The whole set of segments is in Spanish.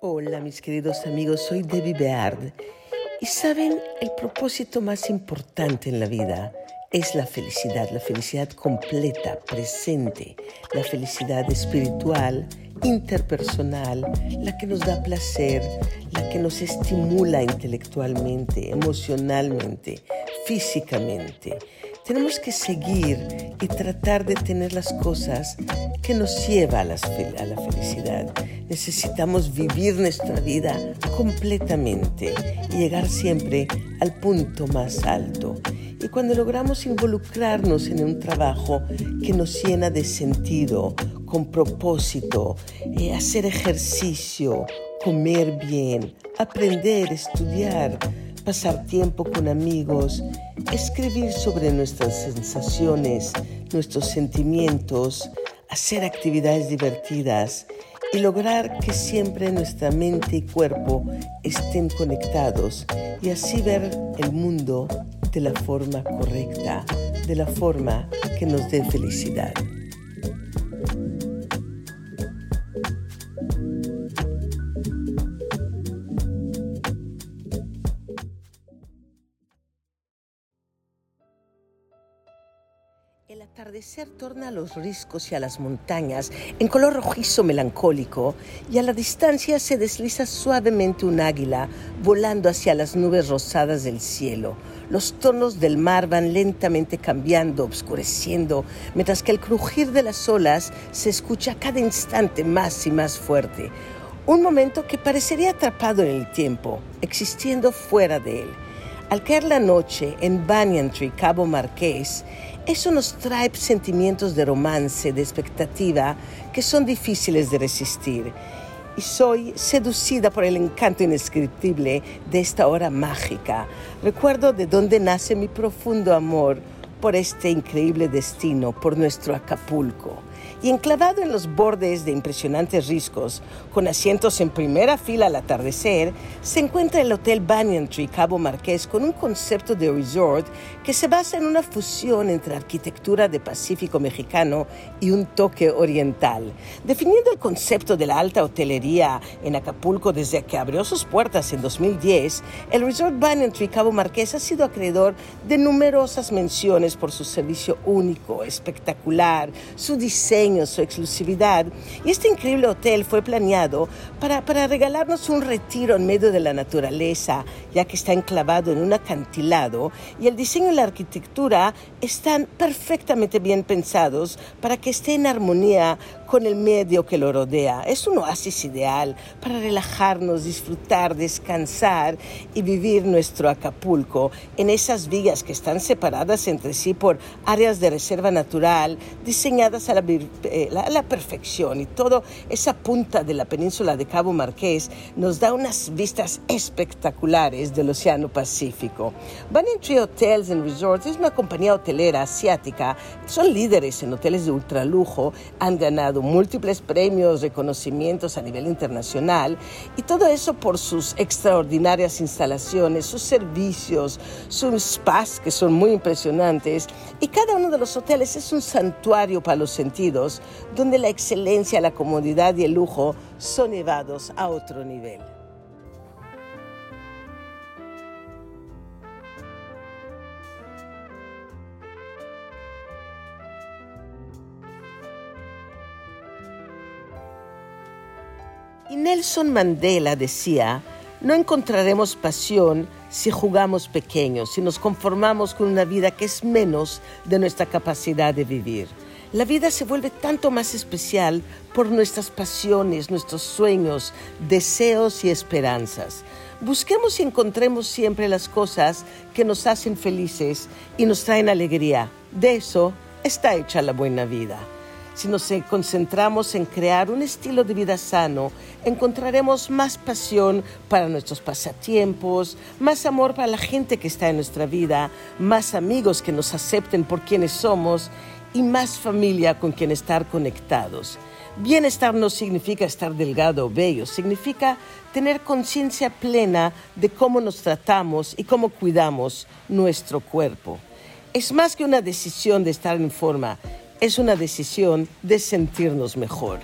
Hola mis queridos amigos, soy Debbie Beard y saben, el propósito más importante en la vida es la felicidad, la felicidad completa, presente, la felicidad espiritual, interpersonal, la que nos da placer, la que nos estimula intelectualmente, emocionalmente, físicamente. Tenemos que seguir y tratar de tener las cosas que nos lleva a, la felicidad. Necesitamos vivir nuestra vida completamente y llegar siempre al punto más alto. Y cuando logramos involucrarnos en un trabajo que nos llena de sentido, con propósito, eh, hacer ejercicio, comer bien, aprender, estudiar, pasar tiempo con amigos, escribir sobre nuestras sensaciones, nuestros sentimientos, hacer actividades divertidas y lograr que siempre nuestra mente y cuerpo estén conectados y así ver el mundo de la forma correcta, de la forma que nos dé felicidad. Torna a los riscos y a las montañas en color rojizo melancólico y a la distancia se desliza suavemente un águila volando hacia las nubes rosadas del cielo. Los tonos del mar van lentamente cambiando, obscureciendo, mientras que el crujir de las olas se escucha cada instante más y más fuerte. Un momento que parecería atrapado en el tiempo, existiendo fuera de él. Al caer la noche en Banyan Tree, Cabo Marqués, eso nos trae sentimientos de romance, de expectativa, que son difíciles de resistir. Y soy seducida por el encanto indescriptible de esta hora mágica. Recuerdo de dónde nace mi profundo amor por este increíble destino, por nuestro Acapulco y enclavado en los bordes de impresionantes riscos, con asientos en primera fila al atardecer, se encuentra el Hotel Banyan Tree Cabo Marqués con un concepto de resort que se basa en una fusión entre arquitectura de Pacífico mexicano y un toque oriental. Definiendo el concepto de la alta hotelería en Acapulco desde que abrió sus puertas en 2010, el Resort Banyan Tree Cabo Marqués ha sido acreedor de numerosas menciones por su servicio único, espectacular, su diseño, su exclusividad. Y este increíble hotel fue planeado para, para regalarnos un retiro en medio de la naturaleza, ya que está enclavado en un acantilado y el diseño y la arquitectura están perfectamente bien pensados para que esté en armonía con el medio que lo rodea. Es un oasis ideal para relajarnos, disfrutar, descansar y vivir nuestro Acapulco en esas villas que están separadas entre sí por áreas de reserva natural diseñadas a la, eh, la, perfección y toda esa punta de la península de Cabo Marqués nos da unas vistas espectaculares del Océano Pacífico. Banyan Tree Hotels and Resorts es una compañía hotelera asiática, son líderes en hoteles de ultralujo, han ganado múltiples premios, reconocimientos a nivel internacional y todo eso por sus extraordinarias instalaciones, sus servicios, sus spas que son muy impresionantes y cada uno de los hoteles es un santuario para los sentidos donde la excelencia, la comodidad y el lujo son llevados a otro nivel. Nelson Mandela decía, no encontraremos pasión si jugamos pequeños, si nos conformamos con una vida que es menos de nuestra capacidad de vivir. La vida se vuelve tanto más especial por nuestras pasiones, nuestros sueños, deseos y esperanzas. Busquemos y encontremos siempre las cosas que nos hacen felices y nos traen alegría. De eso está hecha la buena vida. Si nos concentramos en crear un estilo de vida sano, encontraremos más pasión para nuestros pasatiempos, más amor para la gente que está en nuestra vida, más amigos que nos acepten por quienes somos y más familia con quien estar conectados. Bienestar no significa estar delgado o bello, significa tener conciencia plena de cómo nos tratamos y cómo cuidamos nuestro cuerpo. Es más que una decisión de estar en forma, es una decisión de sentirnos mejor.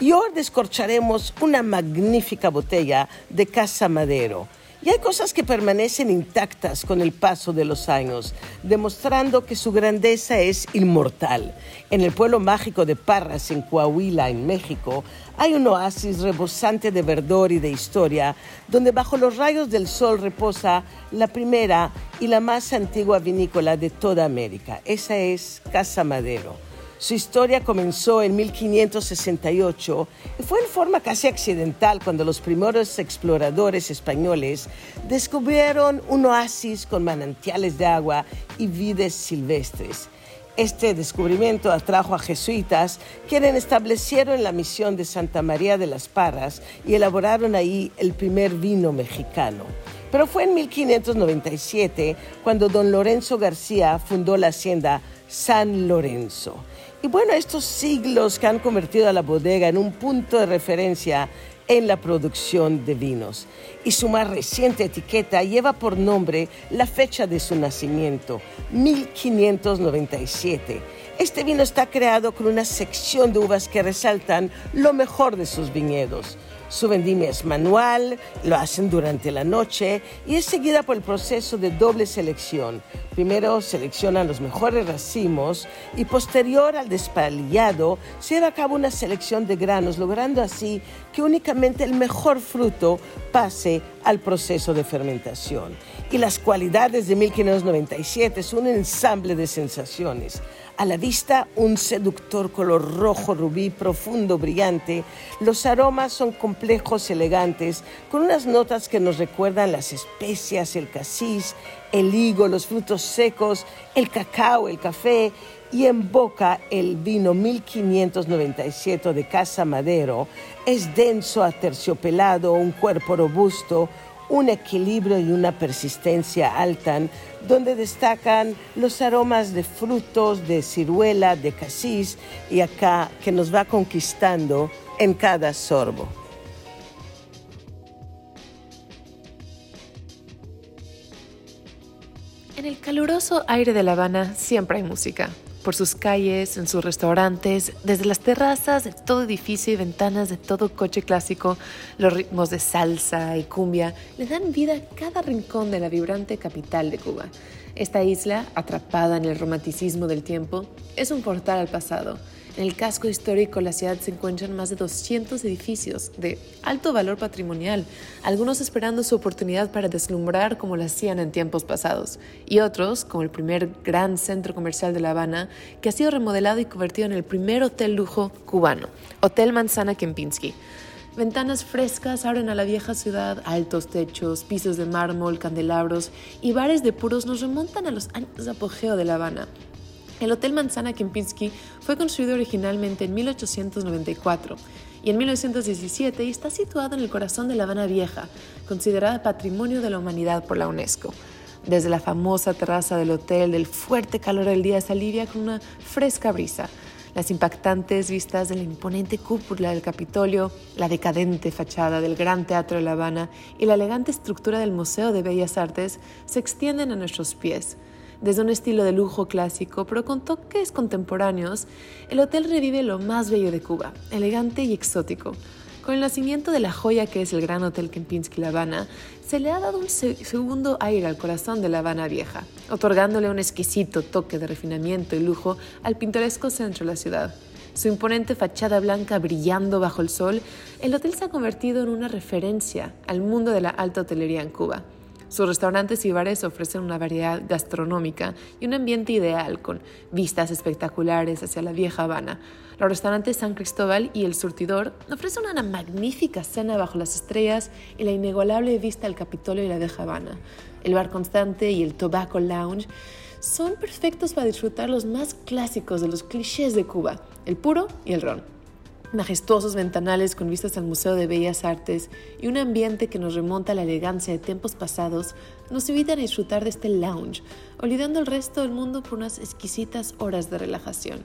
Y hoy descorcharemos una magnífica botella de Casa Madero y hay cosas que permanecen intactas con el paso de los años, demostrando que su grandeza es inmortal. En el pueblo mágico de Parras, en Coahuila, en México, hay un oasis rebosante de verdor y de historia, donde bajo los rayos del sol reposa la primera y la más antigua vinícola de toda América. Esa es Casa Madero. Su historia comenzó en 1568 y fue en forma casi accidental cuando los primeros exploradores españoles descubrieron un oasis con manantiales de agua y vides silvestres. Este descubrimiento atrajo a jesuitas, quienes establecieron la misión de Santa María de las Parras y elaboraron ahí el primer vino mexicano. Pero fue en 1597 cuando don Lorenzo García fundó la hacienda San Lorenzo. Y bueno, estos siglos que han convertido a la bodega en un punto de referencia en la producción de vinos. Y su más reciente etiqueta lleva por nombre la fecha de su nacimiento, 1597. Este vino está creado con una sección de uvas que resaltan lo mejor de sus viñedos. Su vendimia es manual, lo hacen durante la noche y es seguida por el proceso de doble selección. Primero seleccionan los mejores racimos y posterior al despalillado se lleva a cabo una selección de granos, logrando así que únicamente el mejor fruto pase al proceso de fermentación. Y las cualidades de 1597 son un ensamble de sensaciones. A la vista, un seductor color rojo rubí profundo, brillante. Los aromas son complejos, elegantes, con unas notas que nos recuerdan las especias, el casis, el higo, los frutos secos, el cacao, el café y en boca el vino 1597 de Casa Madero. Es denso, aterciopelado, un cuerpo robusto, un equilibrio y una persistencia alta, donde destacan los aromas de frutos, de ciruela, de casis y acá que nos va conquistando en cada sorbo. En el caluroso aire de La Habana siempre hay música por sus calles, en sus restaurantes, desde las terrazas de todo edificio y ventanas de todo coche clásico, los ritmos de salsa y cumbia le dan vida a cada rincón de la vibrante capital de Cuba. Esta isla, atrapada en el romanticismo del tiempo, es un portal al pasado en el casco histórico de la ciudad se encuentran más de 200 edificios de alto valor patrimonial, algunos esperando su oportunidad para deslumbrar como lo hacían en tiempos pasados, y otros, como el primer gran centro comercial de La Habana, que ha sido remodelado y convertido en el primer hotel lujo cubano, Hotel Manzana Kempinski. Ventanas frescas abren a la vieja ciudad, altos techos, pisos de mármol, candelabros y bares de puros nos remontan a los años de apogeo de La Habana, el Hotel Manzana Kempinski fue construido originalmente en 1894 y en 1917 está situado en el corazón de La Habana Vieja, considerada Patrimonio de la Humanidad por la UNESCO. Desde la famosa terraza del hotel, el fuerte calor del día se alivia con una fresca brisa. Las impactantes vistas de la imponente cúpula del Capitolio, la decadente fachada del Gran Teatro de La Habana y la elegante estructura del Museo de Bellas Artes se extienden a nuestros pies. Desde un estilo de lujo clásico, pero con toques contemporáneos, el hotel revive lo más bello de Cuba, elegante y exótico. Con el nacimiento de la joya que es el Gran Hotel Kempinski La Habana, se le ha dado un segundo aire al corazón de La Habana vieja, otorgándole un exquisito toque de refinamiento y lujo al pintoresco centro de la ciudad. Su imponente fachada blanca brillando bajo el sol, el hotel se ha convertido en una referencia al mundo de la alta hotelería en Cuba. Sus restaurantes y bares ofrecen una variedad gastronómica y un ambiente ideal con vistas espectaculares hacia la vieja Habana. Los restaurantes San Cristóbal y El Surtidor ofrecen una magnífica cena bajo las estrellas y la inigualable vista al Capitolio y la vieja Habana. El bar constante y el Tobacco Lounge son perfectos para disfrutar los más clásicos de los clichés de Cuba, el puro y el ron majestuosos ventanales con vistas al Museo de Bellas Artes y un ambiente que nos remonta a la elegancia de tiempos pasados, nos invitan a disfrutar de este lounge, olvidando el resto del mundo por unas exquisitas horas de relajación.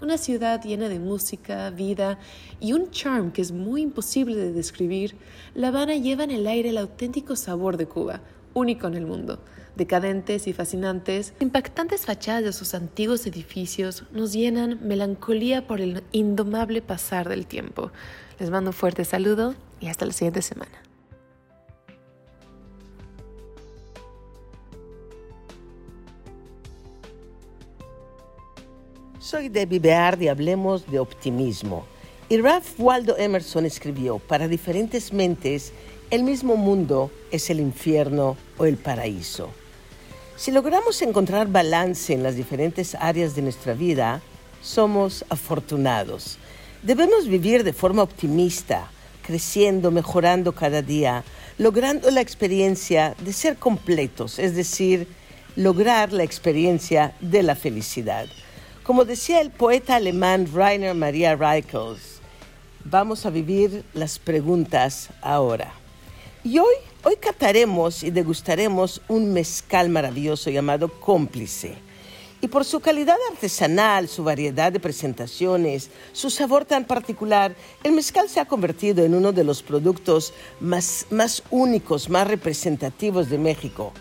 Una ciudad llena de música, vida y un charm que es muy imposible de describir, La Habana lleva en el aire el auténtico sabor de Cuba, único en el mundo decadentes y fascinantes, impactantes fachadas de sus antiguos edificios nos llenan melancolía por el indomable pasar del tiempo. Les mando un fuerte saludo y hasta la siguiente semana. Soy Debbie Beard y hablemos de optimismo. Y Ralph Waldo Emerson escribió, para diferentes mentes, el mismo mundo es el infierno o el paraíso. Si logramos encontrar balance en las diferentes áreas de nuestra vida, somos afortunados. Debemos vivir de forma optimista, creciendo, mejorando cada día, logrando la experiencia de ser completos, es decir, lograr la experiencia de la felicidad. Como decía el poeta alemán Rainer Maria Reichels, vamos a vivir las preguntas ahora. Y hoy, hoy cataremos y degustaremos un mezcal maravilloso llamado Cómplice. Y por su calidad artesanal, su variedad de presentaciones, su sabor tan particular, el mezcal se ha convertido en uno de los productos más, más únicos, más representativos de México.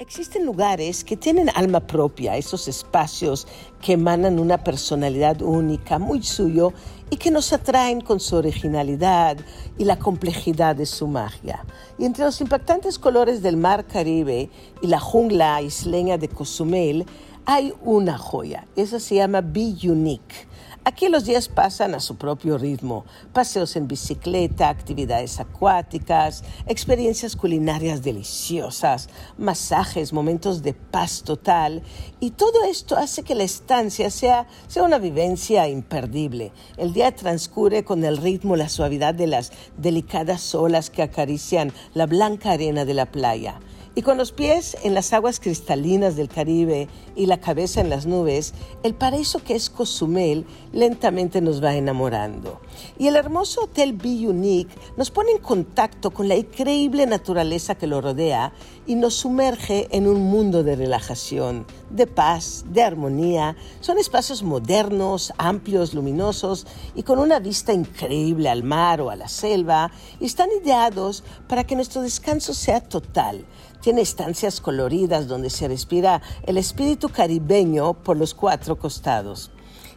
Existen lugares que tienen alma propia, esos espacios que emanan una personalidad única, muy suyo, y que nos atraen con su originalidad y la complejidad de su magia. Y entre los impactantes colores del mar Caribe y la jungla isleña de Cozumel, hay una joya. Esa se llama Be Unique Aquí los días pasan a su propio ritmo. Paseos en bicicleta, actividades acuáticas, experiencias culinarias deliciosas, masajes, momentos de paz total. Y todo esto hace que la estancia sea, sea una vivencia imperdible. El día transcurre con el ritmo, la suavidad de las delicadas olas que acarician la blanca arena de la playa. Y con los pies en las aguas cristalinas del Caribe y la cabeza en las nubes, el paraíso que es Cozumel lentamente nos va enamorando. Y el hermoso Hotel Be Unique nos pone en contacto con la increíble naturaleza que lo rodea y nos sumerge en un mundo de relajación, de paz, de armonía. Son espacios modernos, amplios, luminosos y con una vista increíble al mar o a la selva y están ideados para que nuestro descanso sea total tiene estancias coloridas donde se respira el espíritu caribeño por los cuatro costados.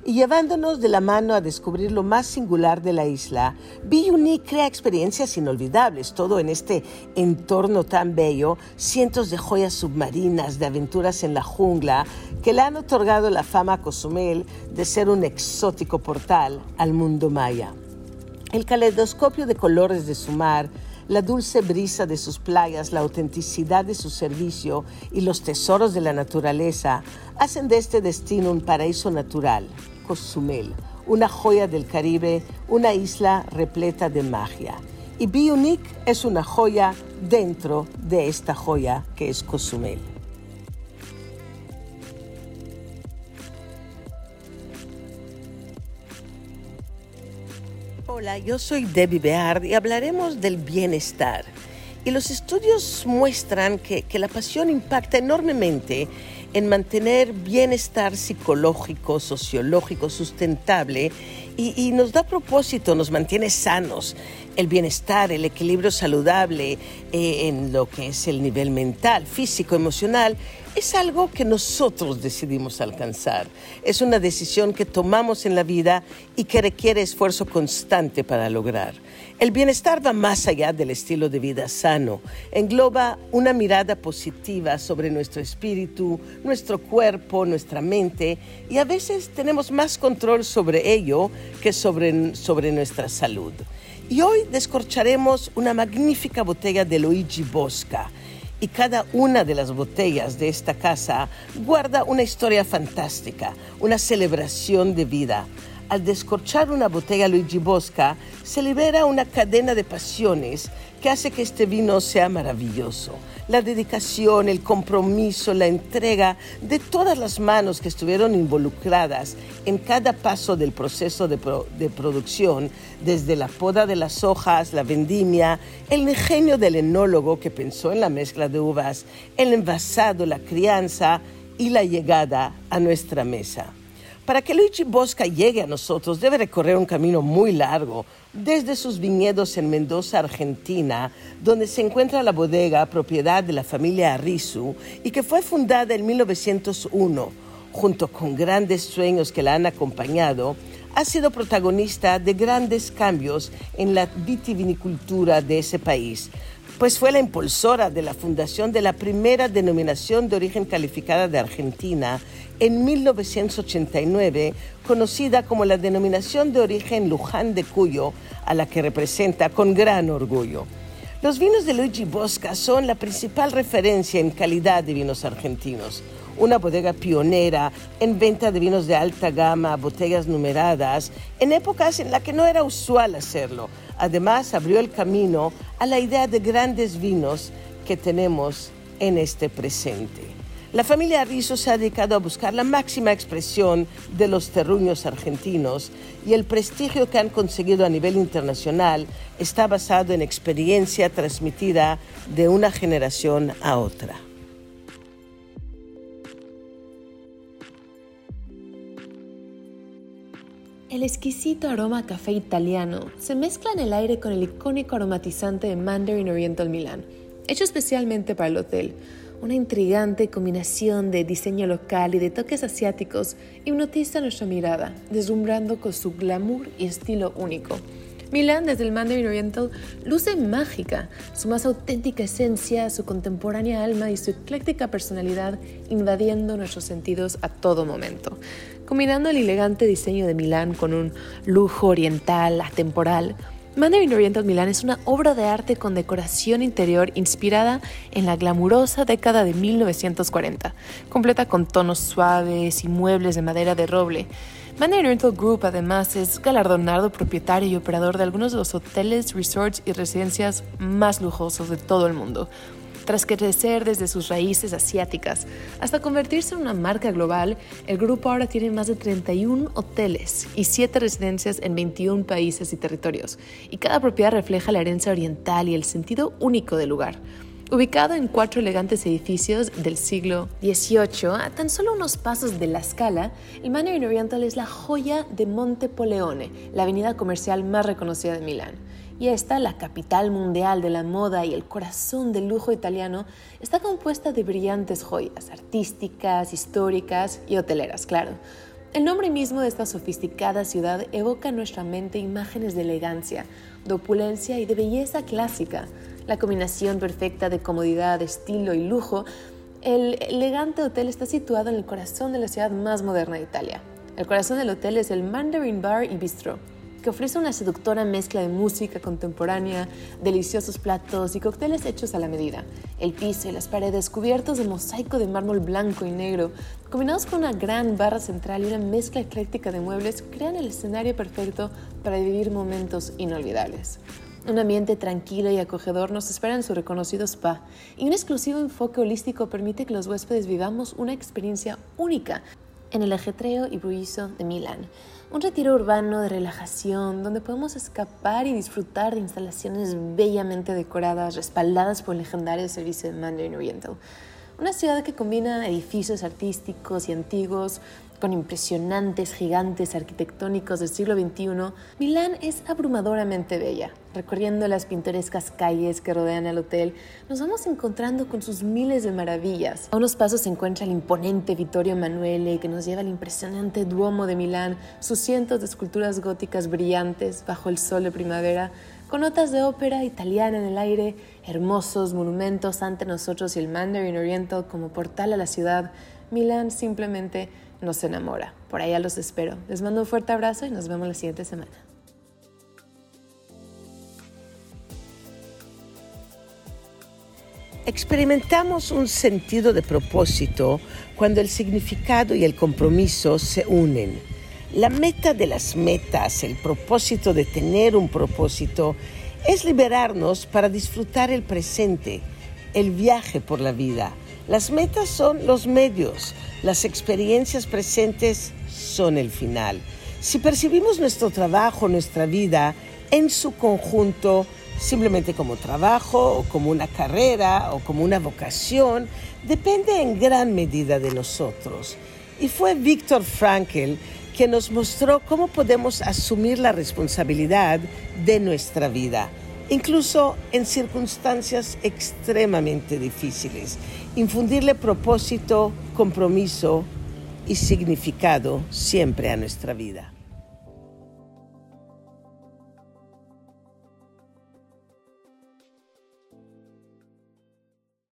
Y llevándonos de la mano a descubrir lo más singular de la isla, Biyuni crea experiencias inolvidables, todo en este entorno tan bello, cientos de joyas submarinas, de aventuras en la jungla, que le han otorgado la fama a Cozumel de ser un exótico portal al mundo maya. El caleidoscopio de colores de su mar, la dulce brisa de sus playas, la autenticidad de su servicio y los tesoros de la naturaleza hacen de este destino un paraíso natural, Cozumel, una joya del Caribe, una isla repleta de magia. Y Bionic es una joya dentro de esta joya que es Cozumel. Hola, yo soy Debbie Beard y hablaremos del bienestar. Y los estudios muestran que, la pasión impacta enormemente en mantener bienestar psicológico, sociológico, sustentable y, nos da propósito, nos mantiene sanos. El bienestar, el equilibrio saludable eh, en lo que es el nivel mental, físico, emocional, es algo que nosotros decidimos alcanzar. Es una decisión que tomamos en la vida y que requiere esfuerzo constante para lograr. El bienestar va más allá del estilo de vida sano. Engloba una mirada positiva sobre nuestro espíritu, nuestro cuerpo, nuestra mente y a veces tenemos más control sobre ello que sobre, sobre nuestra salud. Y hoy descorcharemos una magnífica botella de Luigi Bosca y cada una de las botellas de esta casa guarda una historia fantástica, una celebración de vida. Al descorchar una botella Luigi Bosca, se libera una cadena de pasiones que hace que este vino sea maravilloso. La dedicación, el compromiso, la entrega de todas las manos que estuvieron involucradas en cada paso del proceso de, producción, desde la poda de las hojas, la vendimia, el ingenio del enólogo que pensó en la mezcla de uvas, el envasado, la crianza y la llegada a nuestra mesa. Para que Luigi Bosca llegue a nosotros debe recorrer un camino muy largo, desde sus viñedos en Mendoza, Argentina, donde se encuentra la bodega propiedad de la familia Arrizu y que fue fundada en 1901, junto con grandes sueños que la han acompañado, ha sido protagonista de grandes cambios en la vitivinicultura de ese país, pues fue la impulsora de la fundación de la primera denominación de origen calificada de Argentina en 1989, conocida como la denominación de origen Luján de Cuyo, a la que representa con gran orgullo. Los vinos de Luigi Bosca son la principal referencia en calidad de vinos argentinos. Una bodega pionera en venta de vinos de alta gama, botellas numeradas, en épocas en las que no era usual hacerlo. Además, abrió el camino a la idea de grandes vinos que tenemos en este presente. La familia Rizzo se ha dedicado a buscar la máxima expresión de los terruños argentinos y el prestigio que han conseguido a nivel internacional está basado en experiencia transmitida de una generación a otra. El exquisito aroma café italiano se mezcla en el aire con el icónico aromatizante de Mandarin Oriental Milan, hecho especialmente para el hotel una intrigante combinación de diseño local y de toques asiáticos hipnotiza nuestra mirada, deslumbrando con su glamour y estilo único. Milán, desde el Mandarin Oriental, luce mágica, su más auténtica esencia, su contemporánea alma y su ecléctica personalidad invadiendo nuestros sentidos a todo momento. Combinando el elegante diseño de Milán con un lujo oriental, atemporal, Mandarin Oriental Milan es una obra de arte con decoración interior inspirada en la glamurosa década de 1940, completa con tonos suaves y muebles de madera de roble. Mandarin Oriental Group además es galardonado propietario y operador de algunos de los hoteles, resorts y residencias más lujosos de todo el mundo tras crecer desde sus raíces asiáticas hasta convertirse en una marca global, el grupo ahora tiene más de 31 hoteles y 7 residencias en 21 países y territorios, y cada propiedad refleja la herencia oriental y el sentido único del lugar. Ubicado en cuatro elegantes edificios del siglo XVIII, a tan solo unos pasos de la escala, el Mandarin Oriental es la joya de Monte Poleone, la avenida comercial más reconocida de Milán y esta, la capital mundial de la moda y el corazón del lujo italiano, está compuesta de brillantes joyas artísticas, históricas y hoteleras, claro. El nombre mismo de esta sofisticada ciudad evoca en nuestra mente imágenes de elegancia, de opulencia y de belleza clásica. La combinación perfecta de comodidad, estilo y lujo, el elegante hotel está situado en el corazón de la ciudad más moderna de Italia. El corazón del hotel es el Mandarin Bar y Bistro, que ofrece una seductora mezcla de música contemporánea, deliciosos platos y cócteles hechos a la medida. El piso y las paredes cubiertos de mosaico de mármol blanco y negro, combinados con una gran barra central y una mezcla ecléctica de muebles, crean el escenario perfecto para vivir momentos inolvidables. Un ambiente tranquilo y acogedor nos espera en su reconocido spa y un exclusivo enfoque holístico permite que los huéspedes vivamos una experiencia única en el ajetreo y bullicio de Milán. Un retiro urbano de relajación donde podemos escapar y disfrutar de instalaciones bellamente decoradas, respaldadas por el legendario servicio de Mandarin Oriental. Una ciudad que combina edificios artísticos y antiguos con impresionantes gigantes arquitectónicos del siglo XXI, Milán es abrumadoramente bella. Recorriendo las pintorescas calles que rodean el hotel, nos vamos encontrando con sus miles de maravillas. A unos pasos se encuentra el imponente Vittorio Emanuele, que nos lleva al impresionante Duomo de Milán, sus cientos de esculturas góticas brillantes bajo el sol de primavera, con notas de ópera italiana en el aire, hermosos monumentos ante nosotros y el Mandarin Oriental como portal a la ciudad. Milán simplemente nos enamora. Por allá los espero. Les mando un fuerte abrazo y nos vemos la siguiente semana. Experimentamos un sentido de propósito cuando el significado y el compromiso se unen. La meta de las metas, el propósito de tener un propósito, es liberarnos para disfrutar el presente, el viaje por la vida. Las metas son los medios, las experiencias presentes son el final. Si percibimos nuestro trabajo, nuestra vida en su conjunto, simplemente como trabajo o como una carrera o como una vocación, depende en gran medida de nosotros. Y fue Víctor Frankl que nos mostró cómo podemos asumir la responsabilidad de nuestra vida, incluso en circunstancias extremadamente difíciles. Infundirle propósito, compromiso y significado siempre a nuestra vida.